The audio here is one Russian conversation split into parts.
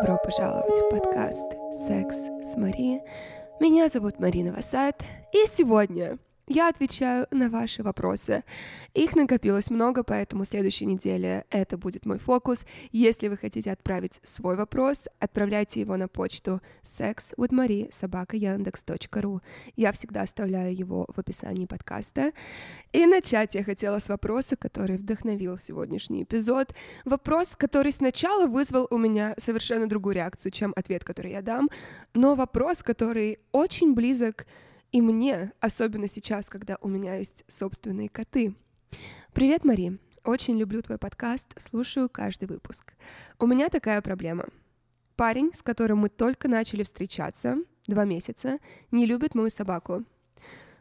Добро пожаловать в подкаст «Секс с Мари». Меня зовут Марина Васад, и сегодня я отвечаю на ваши вопросы. Их накопилось много, поэтому следующей неделе это будет мой фокус. Если вы хотите отправить свой вопрос, отправляйте его на почту sexwithmarie.yandex.ru. Я всегда оставляю его в описании подкаста. И начать я хотела с вопроса, который вдохновил сегодняшний эпизод. Вопрос, который сначала вызвал у меня совершенно другую реакцию, чем ответ, который я дам, но вопрос, который очень близок и мне, особенно сейчас, когда у меня есть собственные коты. Привет, Мари. Очень люблю твой подкаст, слушаю каждый выпуск. У меня такая проблема. Парень, с которым мы только начали встречаться, два месяца, не любит мою собаку.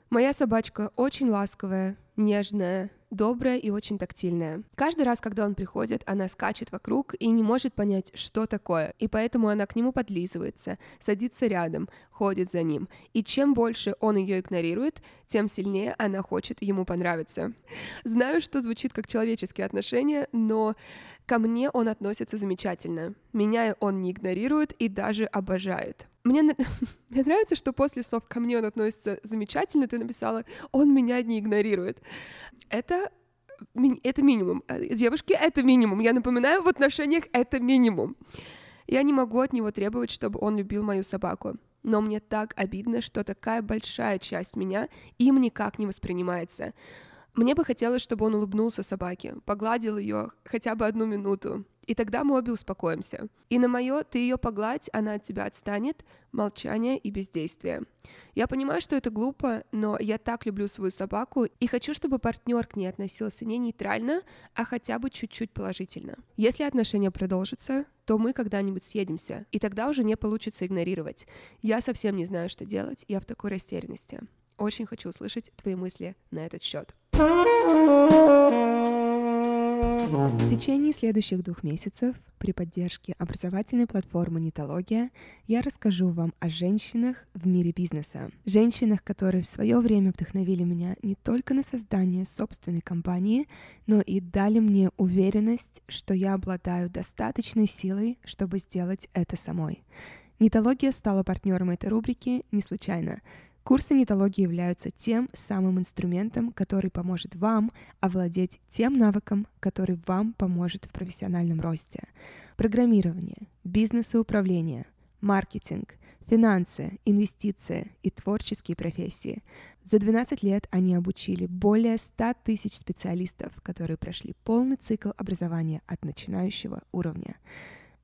Моя собачка очень ласковая, нежная, добрая и очень тактильная. Каждый раз, когда он приходит, она скачет вокруг и не может понять, что такое, и поэтому она к нему подлизывается, садится рядом, ходит за ним. И чем больше он ее игнорирует, тем сильнее она хочет ему понравиться. Знаю, что звучит как человеческие отношения, но ко мне он относится замечательно. Меня он не игнорирует и даже обожает. Мне, мне нравится, что после слов «ко мне он относится замечательно» ты написала «он меня не игнорирует». Это это минимум. Э, девушки, это минимум. Я напоминаю, в отношениях это минимум. Я не могу от него требовать, чтобы он любил мою собаку. Но мне так обидно, что такая большая часть меня им никак не воспринимается. Мне бы хотелось, чтобы он улыбнулся собаке, погладил ее хотя бы одну минуту, и тогда мы обе успокоимся. И на мое «ты ее погладь, она от тебя отстанет» молчание и бездействие. Я понимаю, что это глупо, но я так люблю свою собаку и хочу, чтобы партнер к ней относился не нейтрально, а хотя бы чуть-чуть положительно. Если отношения продолжатся, то мы когда-нибудь съедемся, и тогда уже не получится игнорировать. Я совсем не знаю, что делать, я в такой растерянности. Очень хочу услышать твои мысли на этот счет. В течение следующих двух месяцев при поддержке образовательной платформы Нитология я расскажу вам о женщинах в мире бизнеса. Женщинах, которые в свое время вдохновили меня не только на создание собственной компании, но и дали мне уверенность, что я обладаю достаточной силой, чтобы сделать это самой. Нитология стала партнером этой рубрики не случайно. Курсы нетологии являются тем самым инструментом, который поможет вам овладеть тем навыком, который вам поможет в профессиональном росте. Программирование, бизнес и управление, маркетинг, финансы, инвестиции и творческие профессии. За 12 лет они обучили более 100 тысяч специалистов, которые прошли полный цикл образования от начинающего уровня.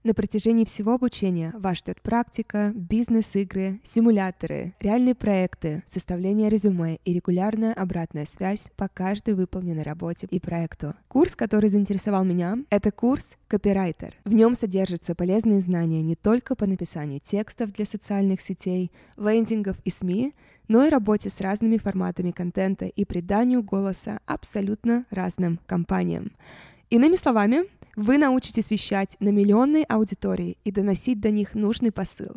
На протяжении всего обучения вас ждет практика, бизнес-игры, симуляторы, реальные проекты, составление резюме и регулярная обратная связь по каждой выполненной работе и проекту. Курс, который заинтересовал меня, это курс «Копирайтер». В нем содержатся полезные знания не только по написанию текстов для социальных сетей, лендингов и СМИ, но и работе с разными форматами контента и приданию голоса абсолютно разным компаниям. Иными словами, вы научитесь вещать на миллионной аудитории и доносить до них нужный посыл.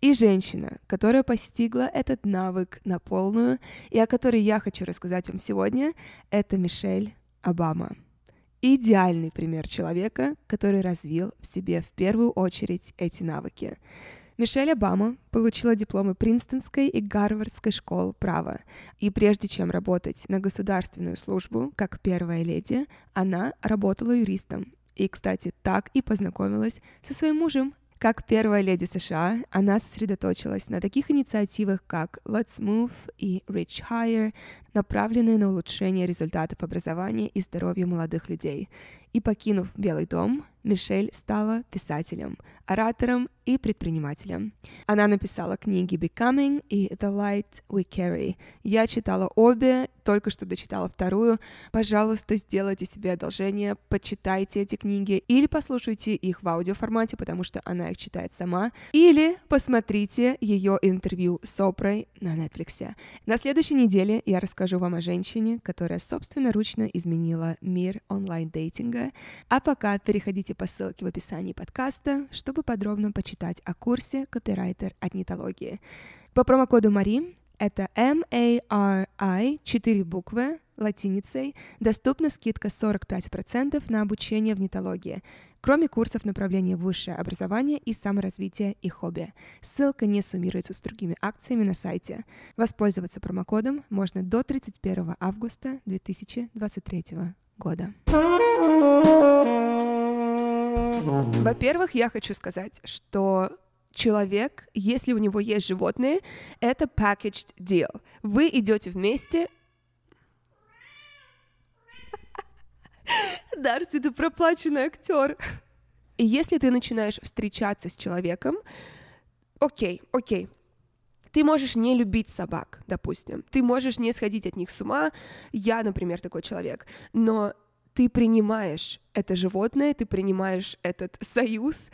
И женщина, которая постигла этот навык на полную, и о которой я хочу рассказать вам сегодня, это Мишель Обама. Идеальный пример человека, который развил в себе в первую очередь эти навыки. Мишель Обама получила дипломы Принстонской и Гарвардской школ права, и прежде чем работать на государственную службу как первая леди, она работала юристом и, кстати, так и познакомилась со своим мужем. Как первая леди США, она сосредоточилась на таких инициативах, как Let's Move и Reach Higher, направленные на улучшение результатов образования и здоровья молодых людей. И покинув Белый дом, Мишель стала писателем, оратором и предпринимателем. Она написала книги «Becoming» и «The Light We Carry». Я читала обе, только что дочитала вторую. Пожалуйста, сделайте себе одолжение, почитайте эти книги или послушайте их в аудиоформате, потому что она их читает сама, или посмотрите ее интервью с Опрой на Netflix. На следующей неделе я расскажу вам о женщине, которая собственноручно изменила мир онлайн-дейтинга, а пока переходите по ссылке в описании подкаста, чтобы подробно почитать о курсе «Копирайтер от нетологии». По промокоду Мари это M-A-R-I, 4 буквы, латиницей, доступна скидка 45% на обучение в нетологии, кроме курсов направления высшее образование и саморазвитие и хобби. Ссылка не суммируется с другими акциями на сайте. Воспользоваться промокодом можно до 31 августа 2023 года. Во-первых, я хочу сказать, что человек, если у него есть животные, это packaged deal. Вы идете вместе. Дарси, ты проплаченный актер. И если ты начинаешь встречаться с человеком, окей, окей, ты можешь не любить собак, допустим, ты можешь не сходить от них с ума, я, например, такой человек, но ты принимаешь это животное, ты принимаешь этот союз,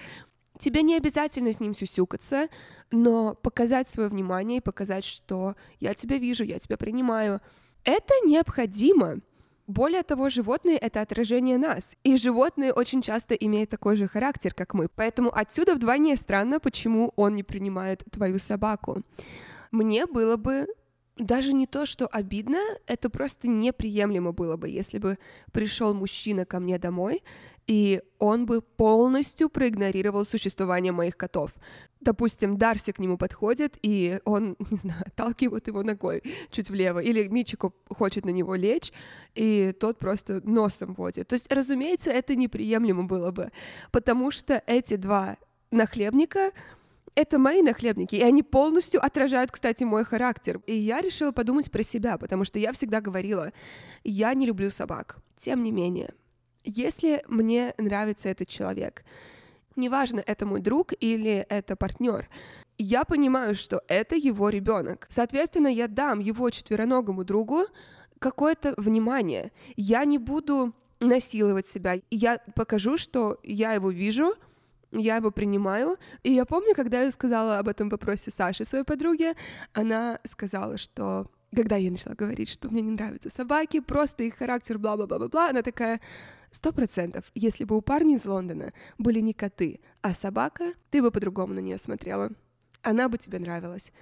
тебе не обязательно с ним сюсюкаться, но показать свое внимание и показать, что я тебя вижу, я тебя принимаю, это необходимо. Более того, животные — это отражение нас, и животные очень часто имеют такой же характер, как мы, поэтому отсюда вдвойне странно, почему он не принимает твою собаку. Мне было бы даже не то, что обидно, это просто неприемлемо было бы, если бы пришел мужчина ко мне домой, и он бы полностью проигнорировал существование моих котов. Допустим, Дарси к нему подходит, и он, не знаю, отталкивает его ногой чуть влево, или Мичико хочет на него лечь, и тот просто носом водит. То есть, разумеется, это неприемлемо было бы, потому что эти два нахлебника это мои нахлебники, и они полностью отражают, кстати, мой характер. И я решила подумать про себя, потому что я всегда говорила, я не люблю собак. Тем не менее, если мне нравится этот человек, неважно, это мой друг или это партнер, я понимаю, что это его ребенок. Соответственно, я дам его четвероногому другу какое-то внимание. Я не буду насиловать себя. Я покажу, что я его вижу, я его принимаю. И я помню, когда я сказала об этом вопросе Саше, своей подруге, она сказала, что когда я начала говорить, что мне не нравятся собаки, просто их характер, бла-бла-бла-бла, она такая, сто процентов, если бы у парня из Лондона были не коты, а собака, ты бы по-другому на нее смотрела. Она бы тебе нравилась.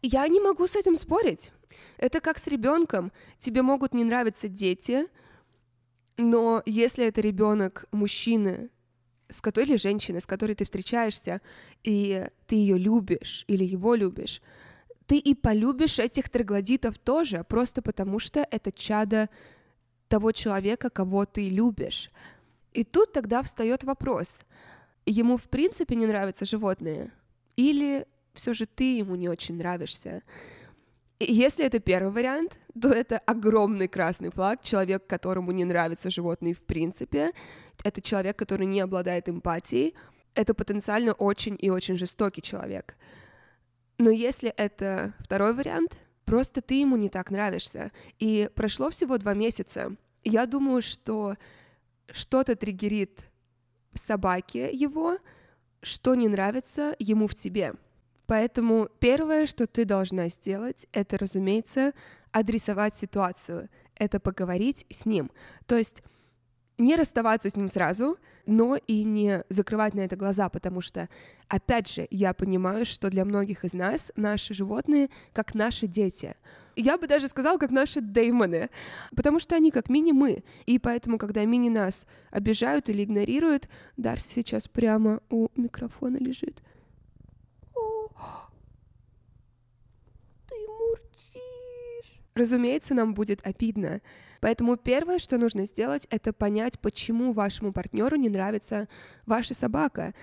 Я не могу с этим спорить. Это как с ребенком. Тебе могут не нравиться дети, но если это ребенок мужчины, с которой или женщины, с которой ты встречаешься, и ты ее любишь или его любишь, ты и полюбишь этих троглодитов тоже, просто потому что это чадо того человека, кого ты любишь. И тут тогда встает вопрос, ему в принципе не нравятся животные, или все же ты ему не очень нравишься. Если это первый вариант, то это огромный красный флаг, человек, которому не нравятся животные в принципе, это человек, который не обладает эмпатией, это потенциально очень и очень жестокий человек. Но если это второй вариант, просто ты ему не так нравишься. И прошло всего два месяца. Я думаю, что что-то триггерит собаке его, что не нравится ему в тебе. Поэтому первое, что ты должна сделать, это, разумеется, адресовать ситуацию, это поговорить с ним. То есть не расставаться с ним сразу, но и не закрывать на это глаза, потому что, опять же, я понимаю, что для многих из нас наши животные как наши дети. Я бы даже сказала, как наши деймоны, потому что они как мини-мы. И поэтому, когда мини нас обижают или игнорируют, Дарси сейчас прямо у микрофона лежит. Разумеется, нам будет обидно. Поэтому первое, что нужно сделать, это понять, почему вашему партнеру не нравится ваша собака.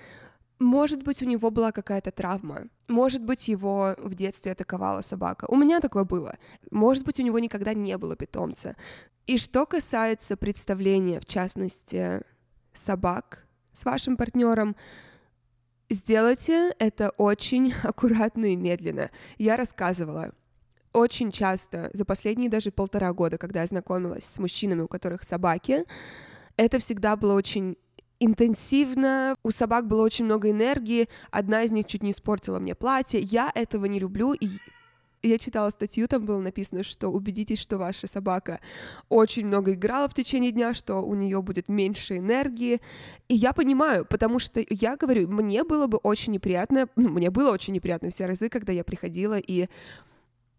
Может быть, у него была какая-то травма. Может быть, его в детстве атаковала собака. У меня такое было. Может быть, у него никогда не было питомца. И что касается представления, в частности, собак с вашим партнером, сделайте это очень аккуратно и медленно. Я рассказывала, очень часто за последние даже полтора года, когда я знакомилась с мужчинами, у которых собаки, это всегда было очень интенсивно, у собак было очень много энергии, одна из них чуть не испортила мне платье, я этого не люблю, и я читала статью, там было написано, что убедитесь, что ваша собака очень много играла в течение дня, что у нее будет меньше энергии. И я понимаю, потому что я говорю, мне было бы очень неприятно, мне было очень неприятно все разы, когда я приходила и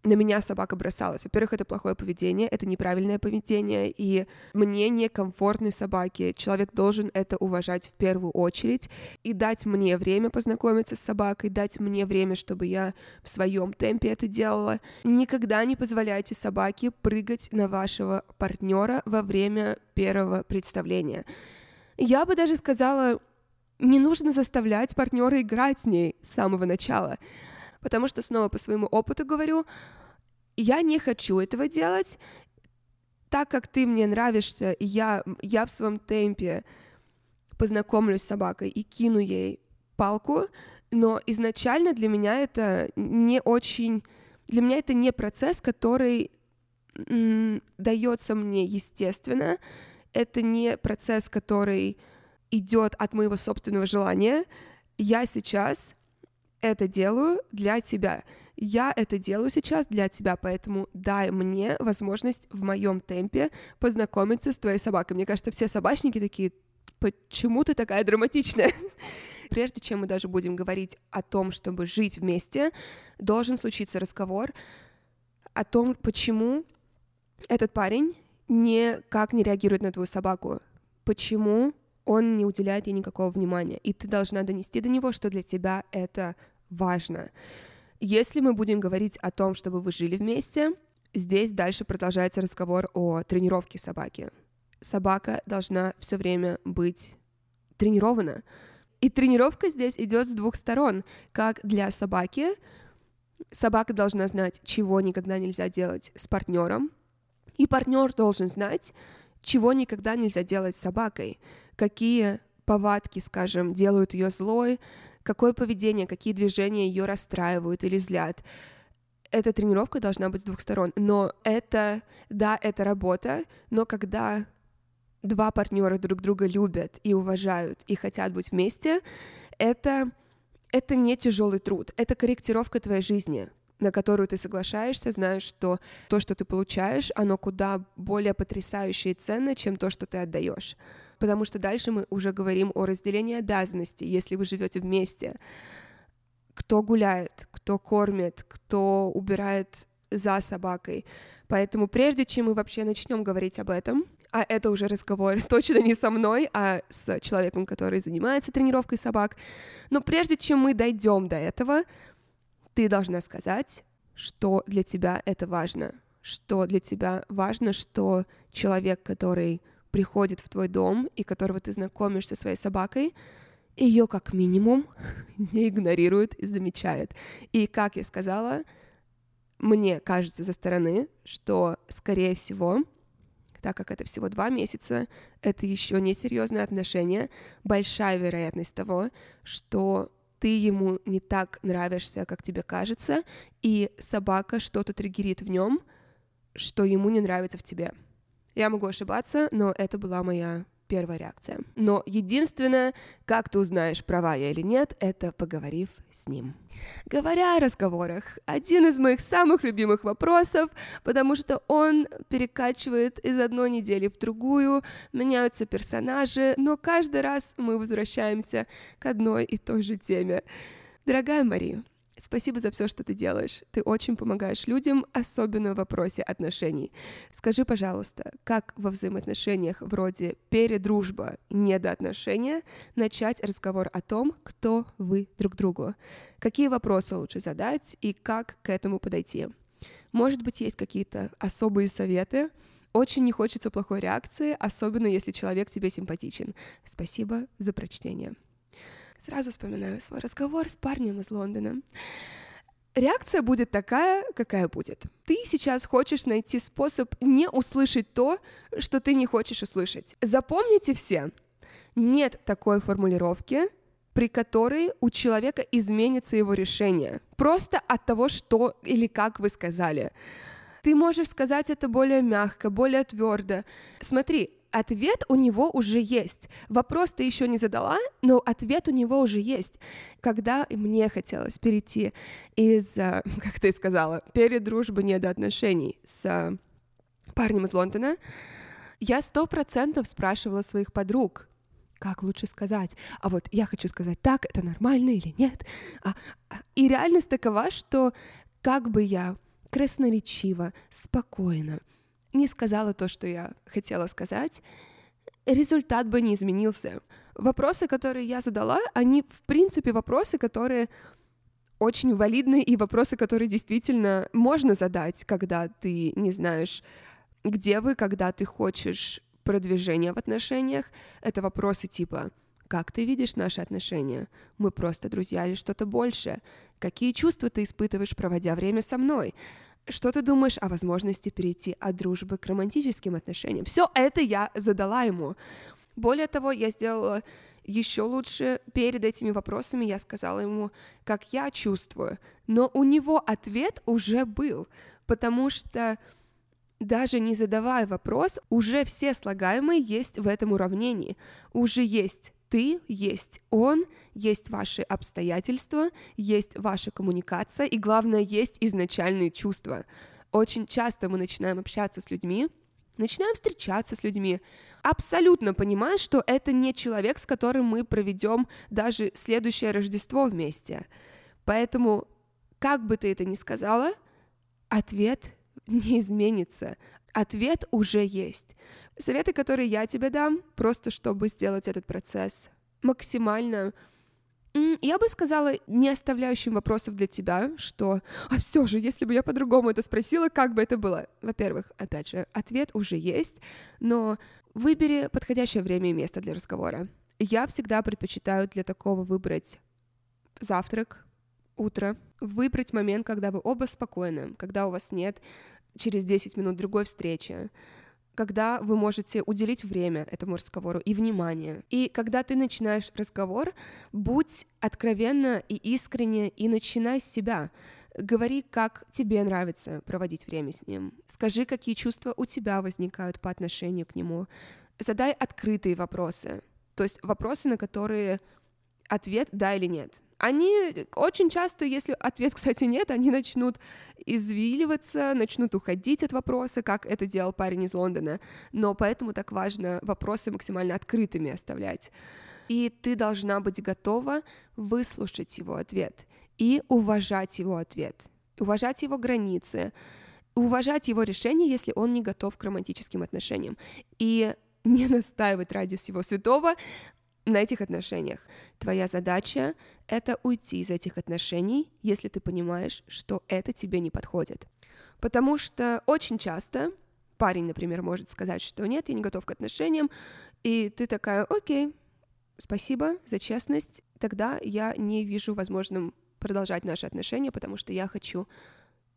на меня собака бросалась. Во-первых, это плохое поведение, это неправильное поведение, и мне некомфортны собаки. Человек должен это уважать в первую очередь и дать мне время познакомиться с собакой, дать мне время, чтобы я в своем темпе это делала. Никогда не позволяйте собаке прыгать на вашего партнера во время первого представления. Я бы даже сказала, не нужно заставлять партнера играть с ней с самого начала. Потому что, снова по своему опыту говорю, я не хочу этого делать, так как ты мне нравишься, и я, я в своем темпе познакомлюсь с собакой и кину ей палку, но изначально для меня это не очень... Для меня это не процесс, который дается мне естественно, это не процесс, который идет от моего собственного желания. Я сейчас это делаю для тебя. Я это делаю сейчас для тебя, поэтому дай мне возможность в моем темпе познакомиться с твоей собакой. Мне кажется, все собачники такие, почему ты такая драматичная? Прежде чем мы даже будем говорить о том, чтобы жить вместе, должен случиться разговор о том, почему этот парень никак не реагирует на твою собаку, почему он не уделяет ей никакого внимания, и ты должна донести до него, что для тебя это важно. Если мы будем говорить о том, чтобы вы жили вместе, здесь дальше продолжается разговор о тренировке собаки. Собака должна все время быть тренирована. И тренировка здесь идет с двух сторон. Как для собаки, собака должна знать, чего никогда нельзя делать с партнером, и партнер должен знать, чего никогда нельзя делать с собакой, какие повадки, скажем, делают ее злой, какое поведение, какие движения ее расстраивают или злят. Эта тренировка должна быть с двух сторон. Но это, да, это работа, но когда два партнера друг друга любят и уважают и хотят быть вместе, это, это не тяжелый труд, это корректировка твоей жизни на которую ты соглашаешься, знаешь, что то, что ты получаешь, оно куда более потрясающее и ценное, чем то, что ты отдаешь потому что дальше мы уже говорим о разделении обязанностей, если вы живете вместе. Кто гуляет, кто кормит, кто убирает за собакой. Поэтому прежде чем мы вообще начнем говорить об этом, а это уже разговор точно не со мной, а с человеком, который занимается тренировкой собак, но прежде чем мы дойдем до этого, ты должна сказать, что для тебя это важно, что для тебя важно, что человек, который приходит в твой дом и которого ты знакомишь со своей собакой, ее как минимум не игнорирует и замечает. И, как я сказала, мне кажется со стороны, что, скорее всего, так как это всего два месяца, это еще не серьезное отношение, большая вероятность того, что ты ему не так нравишься, как тебе кажется, и собака что-то триггерит в нем, что ему не нравится в тебе. Я могу ошибаться, но это была моя первая реакция. Но единственное, как ты узнаешь, права я или нет, это поговорив с ним. Говоря о разговорах, один из моих самых любимых вопросов, потому что он перекачивает из одной недели в другую, меняются персонажи, но каждый раз мы возвращаемся к одной и той же теме. Дорогая Мария, Спасибо за все, что ты делаешь. Ты очень помогаешь людям, особенно в вопросе отношений. Скажи, пожалуйста, как во взаимоотношениях вроде передружба, недоотношения начать разговор о том, кто вы друг другу? Какие вопросы лучше задать и как к этому подойти? Может быть, есть какие-то особые советы? Очень не хочется плохой реакции, особенно если человек тебе симпатичен. Спасибо за прочтение. Сразу вспоминаю свой разговор с парнем из Лондона. Реакция будет такая, какая будет. Ты сейчас хочешь найти способ не услышать то, что ты не хочешь услышать. Запомните все, нет такой формулировки, при которой у человека изменится его решение. Просто от того, что или как вы сказали. Ты можешь сказать это более мягко, более твердо. Смотри, ответ у него уже есть. Вопрос ты еще не задала, но ответ у него уже есть. Когда мне хотелось перейти из, э, как ты сказала, перед дружбы не до отношений с э, парнем из Лондона, я сто процентов спрашивала своих подруг, как лучше сказать, а вот я хочу сказать так, это нормально или нет. А, а и реальность такова, что как бы я красноречиво, спокойно не сказала то, что я хотела сказать, результат бы не изменился. Вопросы, которые я задала, они, в принципе, вопросы, которые очень валидны и вопросы, которые действительно можно задать, когда ты не знаешь, где вы, когда ты хочешь продвижения в отношениях. Это вопросы типа «Как ты видишь наши отношения? Мы просто друзья или что-то большее? Какие чувства ты испытываешь, проводя время со мной? Что ты думаешь о возможности перейти от дружбы к романтическим отношениям? Все это я задала ему. Более того, я сделала еще лучше перед этими вопросами я сказала ему, как я чувствую, но у него ответ уже был, потому что даже не задавая вопрос, уже все слагаемые есть в этом уравнении, уже есть ты, есть он, есть ваши обстоятельства, есть ваша коммуникация, и главное, есть изначальные чувства. Очень часто мы начинаем общаться с людьми, начинаем встречаться с людьми, абсолютно понимая, что это не человек, с которым мы проведем даже следующее Рождество вместе. Поэтому, как бы ты это ни сказала, ответ не изменится. Ответ уже есть. Советы, которые я тебе дам, просто чтобы сделать этот процесс максимально я бы сказала, не оставляющим вопросов для тебя, что «А все же, если бы я по-другому это спросила, как бы это было?» Во-первых, опять же, ответ уже есть, но выбери подходящее время и место для разговора. Я всегда предпочитаю для такого выбрать завтрак, утро, выбрать момент, когда вы оба спокойны, когда у вас нет через 10 минут другой встречи, когда вы можете уделить время этому разговору и внимание. И когда ты начинаешь разговор, будь откровенно и искренне и начинай с себя. Говори, как тебе нравится проводить время с ним. Скажи, какие чувства у тебя возникают по отношению к нему. Задай открытые вопросы. То есть вопросы, на которые ответ да или нет они очень часто, если ответ, кстати, нет, они начнут извиливаться, начнут уходить от вопроса, как это делал парень из Лондона. Но поэтому так важно вопросы максимально открытыми оставлять. И ты должна быть готова выслушать его ответ и уважать его ответ, уважать его границы, уважать его решение, если он не готов к романтическим отношениям. И не настаивать ради всего святого на этих отношениях. Твоя задача — это уйти из этих отношений, если ты понимаешь, что это тебе не подходит. Потому что очень часто парень, например, может сказать, что нет, я не готов к отношениям, и ты такая, окей, спасибо за честность, тогда я не вижу возможным продолжать наши отношения, потому что я хочу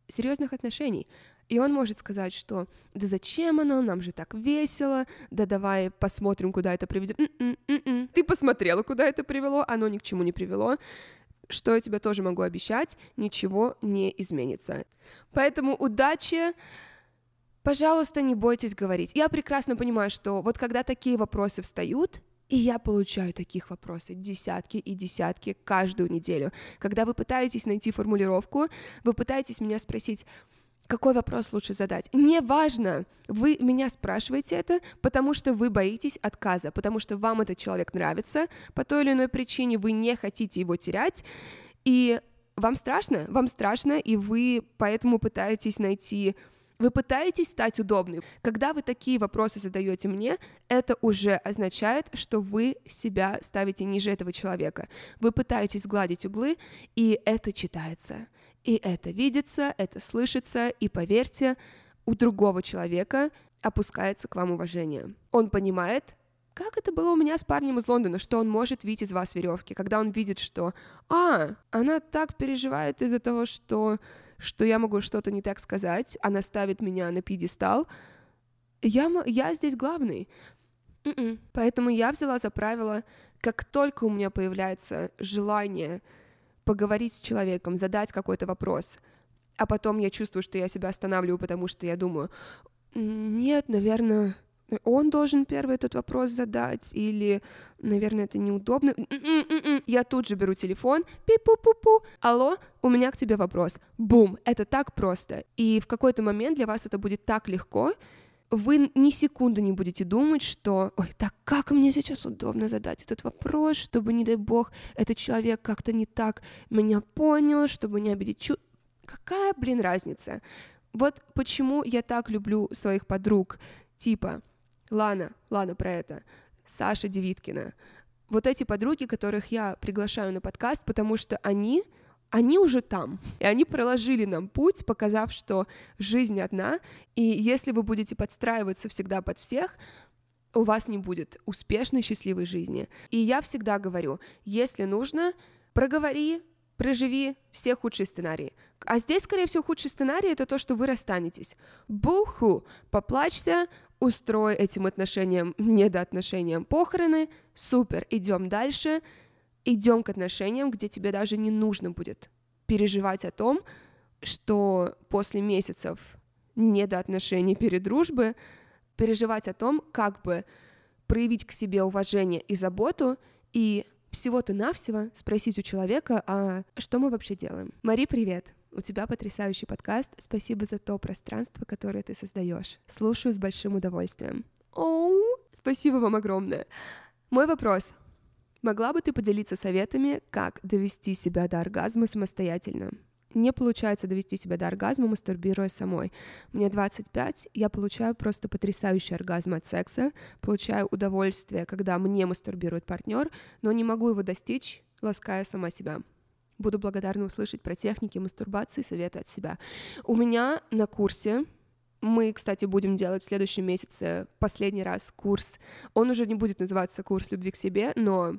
серьезных отношений. И он может сказать, что да зачем оно, нам же так весело, да давай посмотрим, куда это приведет. М-м, м-м. Ты посмотрела, куда это привело, оно ни к чему не привело. Что я тебе тоже могу обещать, ничего не изменится. Поэтому удачи, пожалуйста, не бойтесь говорить. Я прекрасно понимаю, что вот когда такие вопросы встают, и я получаю таких вопросов десятки и десятки каждую неделю. Когда вы пытаетесь найти формулировку, вы пытаетесь меня спросить, какой вопрос лучше задать. Неважно, вы меня спрашиваете это, потому что вы боитесь отказа, потому что вам этот человек нравится, по той или иной причине вы не хотите его терять, и вам страшно, вам страшно, и вы поэтому пытаетесь найти вы пытаетесь стать удобной. Когда вы такие вопросы задаете мне, это уже означает, что вы себя ставите ниже этого человека. Вы пытаетесь гладить углы, и это читается. И это видится, это слышится, и поверьте, у другого человека опускается к вам уважение. Он понимает, как это было у меня с парнем из Лондона, что он может видеть из вас веревки, когда он видит, что «А, она так переживает из-за того, что что я могу что-то не так сказать, она ставит меня на пьедестал, я, я здесь главный. Mm-mm. М-м. Поэтому я взяла за правило, как только у меня появляется желание поговорить с человеком, задать какой-то вопрос, а потом я чувствую, что я себя останавливаю, потому что я думаю, нет, наверное, он должен первый этот вопрос задать, или, наверное, это неудобно. Я тут же беру телефон, пи-пу-пу-пу, алло, у меня к тебе вопрос. Бум, это так просто. И в какой-то момент для вас это будет так легко, вы ни секунды не будете думать, что «Ой, так как мне сейчас удобно задать этот вопрос, чтобы, не дай бог, этот человек как-то не так меня понял, чтобы не обидеть чу...» Какая, блин, разница? Вот почему я так люблю своих подруг, типа Лана, Лана про это, Саша Девиткина. Вот эти подруги, которых я приглашаю на подкаст, потому что они они уже там, и они проложили нам путь, показав, что жизнь одна, и если вы будете подстраиваться всегда под всех, у вас не будет успешной, счастливой жизни. И я всегда говорю, если нужно, проговори, проживи все худшие сценарии. А здесь, скорее всего, худший сценарий — это то, что вы расстанетесь. Буху! Поплачься, устрой этим отношениям, недоотношениям похороны, супер, идем дальше, идем к отношениям, где тебе даже не нужно будет переживать о том, что после месяцев недоотношений передружбы переживать о том, как бы проявить к себе уважение и заботу и всего-то навсего спросить у человека, а что мы вообще делаем. Мари, привет! У тебя потрясающий подкаст. Спасибо за то пространство, которое ты создаешь. Слушаю с большим удовольствием. Оу, спасибо вам огромное. Мой вопрос. Могла бы ты поделиться советами, как довести себя до оргазма самостоятельно? не получается довести себя до оргазма, мастурбируя самой. Мне 25, я получаю просто потрясающий оргазм от секса, получаю удовольствие, когда мне мастурбирует партнер, но не могу его достичь, лаская сама себя. Буду благодарна услышать про техники мастурбации и советы от себя. У меня на курсе мы, кстати, будем делать в следующем месяце последний раз курс. Он уже не будет называться «Курс любви к себе», но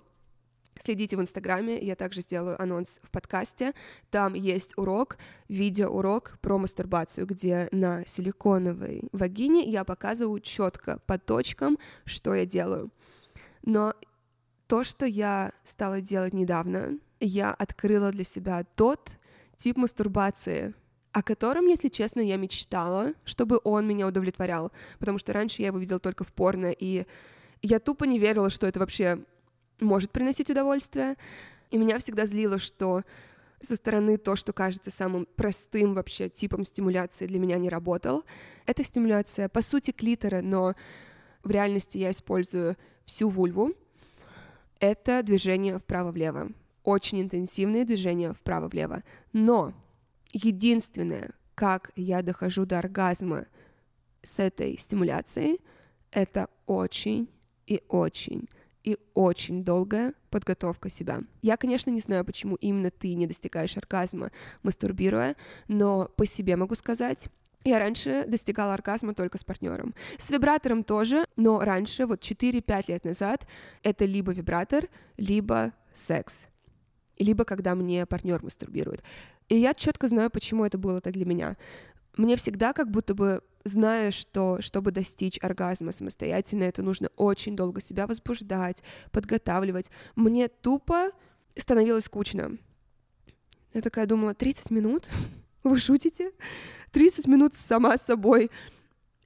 Следите в Инстаграме, я также сделаю анонс в подкасте. Там есть урок, видеоурок про мастурбацию, где на силиконовой вагине я показываю четко по точкам, что я делаю. Но то, что я стала делать недавно, я открыла для себя тот тип мастурбации, о котором, если честно, я мечтала, чтобы он меня удовлетворял, потому что раньше я его видела только в порно, и я тупо не верила, что это вообще может приносить удовольствие. И меня всегда злило, что со стороны то, что кажется самым простым вообще типом стимуляции для меня не работал. Это стимуляция, по сути, клитора, но в реальности я использую всю вульву. Это движение вправо-влево. Очень интенсивные движения вправо-влево. Но единственное, как я дохожу до оргазма с этой стимуляцией, это очень и очень и очень долгая подготовка себя. Я, конечно, не знаю, почему именно ты не достигаешь оргазма, мастурбируя, но по себе могу сказать, я раньше достигала оргазма только с партнером. С вибратором тоже, но раньше, вот 4-5 лет назад, это либо вибратор, либо секс. Либо когда мне партнер мастурбирует. И я четко знаю, почему это было так для меня. Мне всегда как будто бы зная, что чтобы достичь оргазма самостоятельно, это нужно очень долго себя возбуждать, подготавливать. Мне тупо становилось скучно. Я такая думала, 30 минут? Вы шутите? 30 минут сама с собой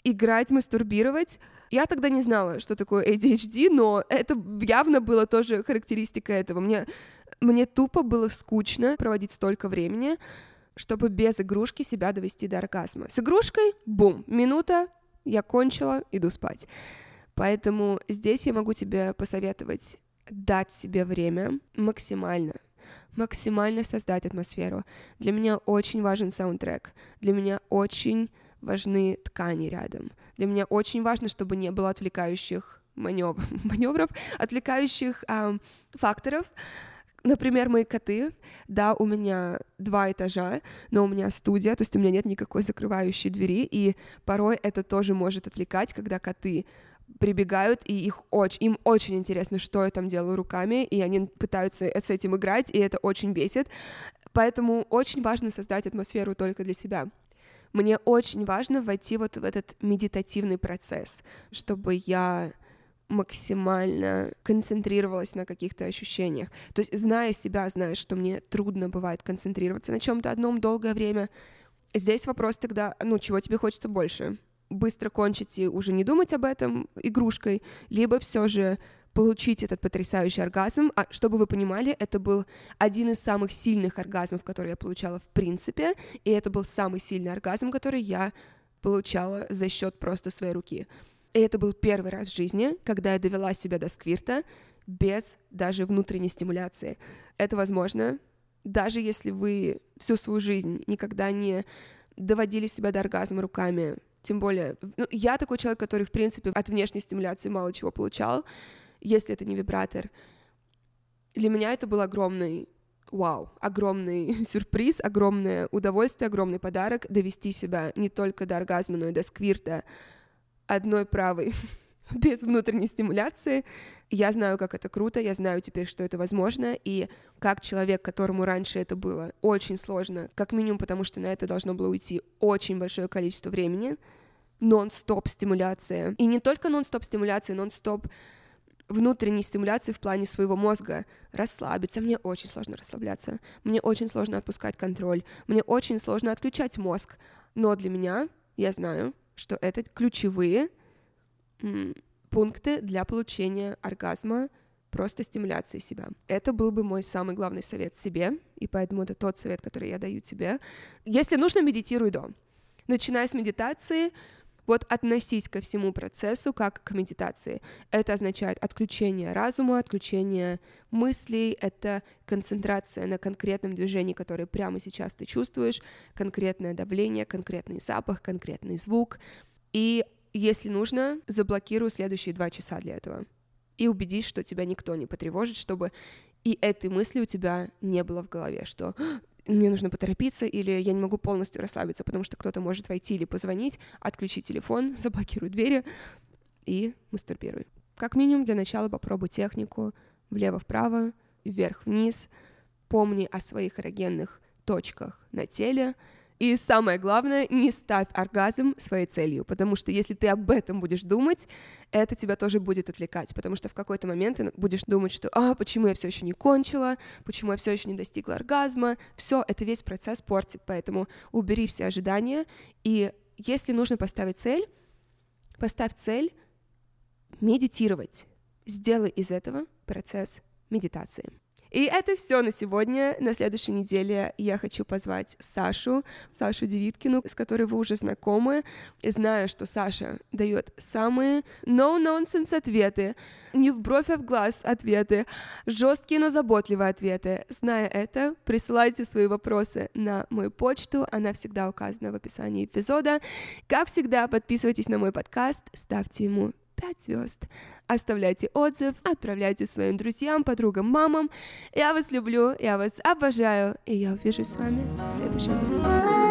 играть, мастурбировать. Я тогда не знала, что такое ADHD, но это явно было тоже характеристика этого. Мне, мне тупо было скучно проводить столько времени, чтобы без игрушки себя довести до оргазма. С игрушкой, бум, минута, я кончила, иду спать. Поэтому здесь я могу тебе посоветовать дать себе время максимально, максимально создать атмосферу. Для меня очень важен саундтрек, для меня очень важны ткани рядом. Для меня очень важно, чтобы не было отвлекающих маневр, маневров, отвлекающих эм, факторов, Например, мои коты, да, у меня два этажа, но у меня студия, то есть у меня нет никакой закрывающей двери, и порой это тоже может отвлекать, когда коты прибегают, и их очень, им очень интересно, что я там делаю руками, и они пытаются с этим играть, и это очень бесит. Поэтому очень важно создать атмосферу только для себя. Мне очень важно войти вот в этот медитативный процесс, чтобы я максимально концентрировалась на каких-то ощущениях. То есть, зная себя, зная, что мне трудно бывает концентрироваться на чем-то одном долгое время, здесь вопрос тогда, ну, чего тебе хочется больше? Быстро кончить и уже не думать об этом игрушкой, либо все же получить этот потрясающий оргазм. А чтобы вы понимали, это был один из самых сильных оргазмов, которые я получала в принципе, и это был самый сильный оргазм, который я получала за счет просто своей руки. И это был первый раз в жизни, когда я довела себя до сквирта без даже внутренней стимуляции. Это возможно даже если вы всю свою жизнь никогда не доводили себя до оргазма руками, тем более, ну, я такой человек, который, в принципе, от внешней стимуляции мало чего получал, если это не вибратор. Для меня это был огромный вау, огромный сюрприз, огромное удовольствие, огромный подарок довести себя не только до оргазма, но и до сквирта одной правой без внутренней стимуляции. Я знаю, как это круто, я знаю теперь, что это возможно, и как человек, которому раньше это было очень сложно, как минимум потому, что на это должно было уйти очень большое количество времени, нон-стоп стимуляция. И не только нон-стоп стимуляция, нон-стоп внутренней стимуляции в плане своего мозга. Расслабиться. Мне очень сложно расслабляться. Мне очень сложно отпускать контроль. Мне очень сложно отключать мозг. Но для меня, я знаю, что это ключевые пункты для получения оргазма, просто стимуляции себя. Это был бы мой самый главный совет себе, и поэтому это тот совет, который я даю тебе. Если нужно, медитируй до. Начиная с медитации, вот относись ко всему процессу как к медитации. Это означает отключение разума, отключение мыслей, это концентрация на конкретном движении, которое прямо сейчас ты чувствуешь, конкретное давление, конкретный запах, конкретный звук. И если нужно, заблокируй следующие два часа для этого. И убедись, что тебя никто не потревожит, чтобы и этой мысли у тебя не было в голове, что мне нужно поторопиться, или я не могу полностью расслабиться, потому что кто-то может войти или позвонить, отключи телефон, заблокируй двери и мастурбируй. Как минимум для начала попробуй технику влево-вправо, вверх-вниз, помни о своих эрогенных точках на теле — и самое главное, не ставь оргазм своей целью, потому что если ты об этом будешь думать, это тебя тоже будет отвлекать, потому что в какой-то момент ты будешь думать, что «А, почему я все еще не кончила? Почему я все еще не достигла оргазма?» Все, это весь процесс портит, поэтому убери все ожидания, и если нужно поставить цель, поставь цель медитировать. Сделай из этого процесс медитации. И это все на сегодня. На следующей неделе я хочу позвать Сашу, Сашу Девиткину, с которой вы уже знакомы. И знаю, что Саша дает самые no-nonsense ответы, не в бровь, а в глаз ответы, жесткие, но заботливые ответы. Зная это, присылайте свои вопросы на мою почту, она всегда указана в описании эпизода. Как всегда, подписывайтесь на мой подкаст, ставьте ему 5 звезд. Оставляйте отзыв, отправляйте своим друзьям, подругам, мамам. Я вас люблю, я вас обожаю, и я увижусь с вами в следующем выпуске.